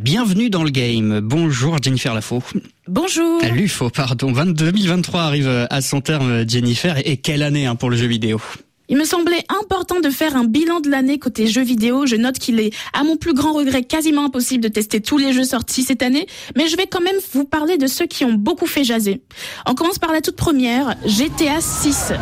Bienvenue dans le game. Bonjour Jennifer Lafaux. Bonjour. Lufo, pardon. 2023 arrive à son terme, Jennifer. Et quelle année hein, pour le jeu vidéo? Il me semblait important de faire un bilan de l'année côté jeux vidéo. Je note qu'il est, à mon plus grand regret, quasiment impossible de tester tous les jeux sortis cette année, mais je vais quand même vous parler de ceux qui ont beaucoup fait jaser. On commence par la toute première, GTA 6.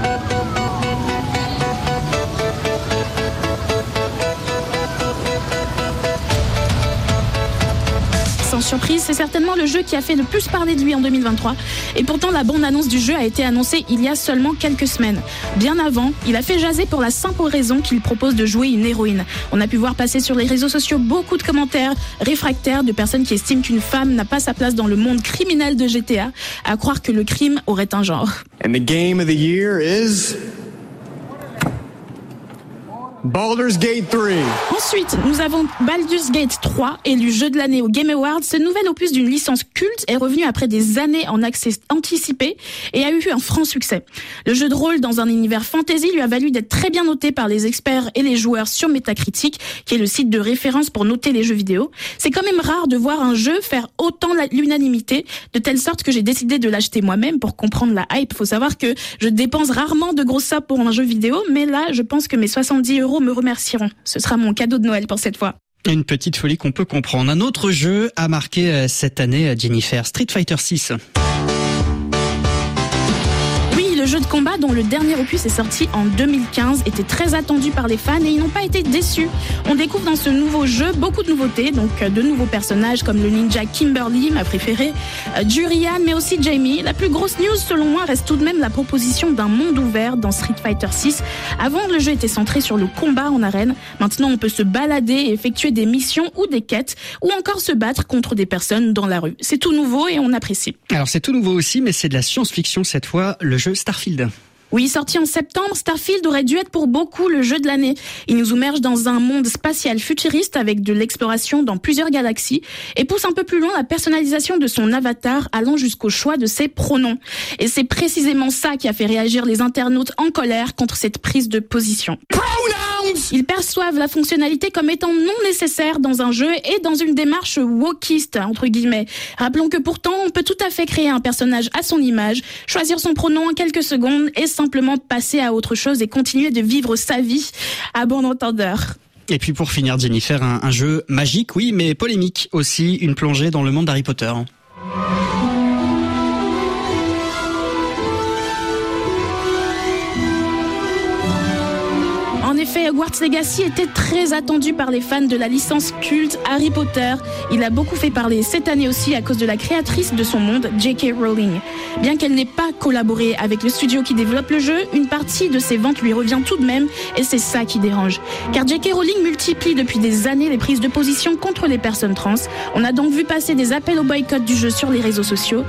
Surprise, c'est certainement le jeu qui a fait le plus parler de lui en 2023. Et pourtant, la bande-annonce du jeu a été annoncée il y a seulement quelques semaines. Bien avant, il a fait jaser pour la simple raison qu'il propose de jouer une héroïne. On a pu voir passer sur les réseaux sociaux beaucoup de commentaires réfractaires de personnes qui estiment qu'une femme n'a pas sa place dans le monde criminel de GTA, à croire que le crime aurait un genre. And the game of the year is Baldur's Gate 3. Ensuite, nous avons Baldur's Gate 3, élu jeu de l'année au Game Awards. Ce nouvel opus d'une licence culte est revenu après des années en accès anticipé et a eu un franc succès. Le jeu de rôle dans un univers fantasy lui a valu d'être très bien noté par les experts et les joueurs sur Metacritic, qui est le site de référence pour noter les jeux vidéo. C'est quand même rare de voir un jeu faire autant l'unanimité, de telle sorte que j'ai décidé de l'acheter moi-même pour comprendre la hype. Faut savoir que je dépense rarement de gros sommes pour un jeu vidéo, mais là, je pense que mes 70 euros me remercieront. Ce sera mon cadeau de Noël pour cette fois. Une petite folie qu'on peut comprendre. Un autre jeu a marqué euh, cette année euh, Jennifer, Street Fighter 6 jeu de combat dont le dernier opus est sorti en 2015 était très attendu par les fans et ils n'ont pas été déçus. On découvre dans ce nouveau jeu beaucoup de nouveautés, donc euh, de nouveaux personnages comme le ninja Kimberly, ma préférée, Durian, euh, mais aussi Jamie. La plus grosse news selon moi reste tout de même la proposition d'un monde ouvert dans Street Fighter 6. Avant, le jeu était centré sur le combat en arène. Maintenant, on peut se balader et effectuer des missions ou des quêtes ou encore se battre contre des personnes dans la rue. C'est tout nouveau et on apprécie. Alors c'est tout nouveau aussi, mais c'est de la science-fiction cette fois, le jeu Star oui, sorti en septembre, Starfield aurait dû être pour beaucoup le jeu de l'année. Il nous immerge dans un monde spatial futuriste avec de l'exploration dans plusieurs galaxies et pousse un peu plus loin la personnalisation de son avatar allant jusqu'au choix de ses pronoms. Et c'est précisément ça qui a fait réagir les internautes en colère contre cette prise de position. Ils perçoivent la fonctionnalité comme étant non nécessaire dans un jeu et dans une démarche wokiste, entre guillemets. Rappelons que pourtant, on peut tout à fait créer un personnage à son image, choisir son pronom en quelques secondes et simplement passer à autre chose et continuer de vivre sa vie à bon entendeur. Et puis pour finir, Jennifer, un, un jeu magique, oui, mais polémique aussi, une plongée dans le monde d'Harry Potter. Hogwarts Legacy était très attendu par les fans de la licence culte Harry Potter. Il a beaucoup fait parler cette année aussi à cause de la créatrice de son monde, J.K. Rowling. Bien qu'elle n'ait pas collaboré avec le studio qui développe le jeu, une partie de ses ventes lui revient tout de même et c'est ça qui dérange. Car J.K. Rowling multiplie depuis des années les prises de position contre les personnes trans. On a donc vu passer des appels au boycott du jeu sur les réseaux sociaux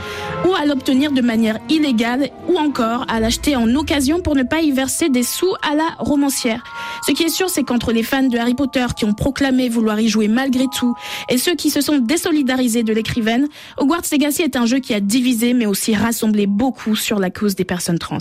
ou à l'obtenir de manière illégale ou encore à l'acheter en occasion pour ne pas y verser des sous à la romancière. Sûr, c'est qu'entre les fans de Harry Potter qui ont proclamé vouloir y jouer malgré tout et ceux qui se sont désolidarisés de l'écrivaine, Hogwarts Legacy est un jeu qui a divisé mais aussi rassemblé beaucoup sur la cause des personnes trans.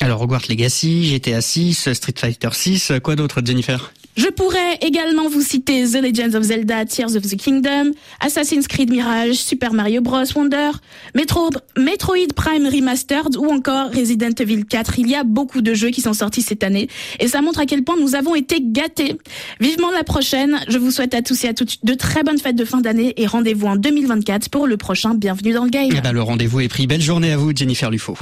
Alors Hogwarts Legacy, GTA 6, Street Fighter 6, quoi d'autre Jennifer? Je pourrais également vous citer The Legends of Zelda, Tears of the Kingdom, Assassin's Creed Mirage, Super Mario Bros. Wonder, Metro, Metroid Prime Remastered ou encore Resident Evil 4. Il y a beaucoup de jeux qui sont sortis cette année et ça montre à quel point nous avons été gâtés. Vivement la prochaine. Je vous souhaite à tous et à toutes de très bonnes fêtes de fin d'année et rendez-vous en 2024 pour le prochain Bienvenue dans le Game. Eh ben, le rendez-vous est pris. Belle journée à vous, Jennifer Lufo.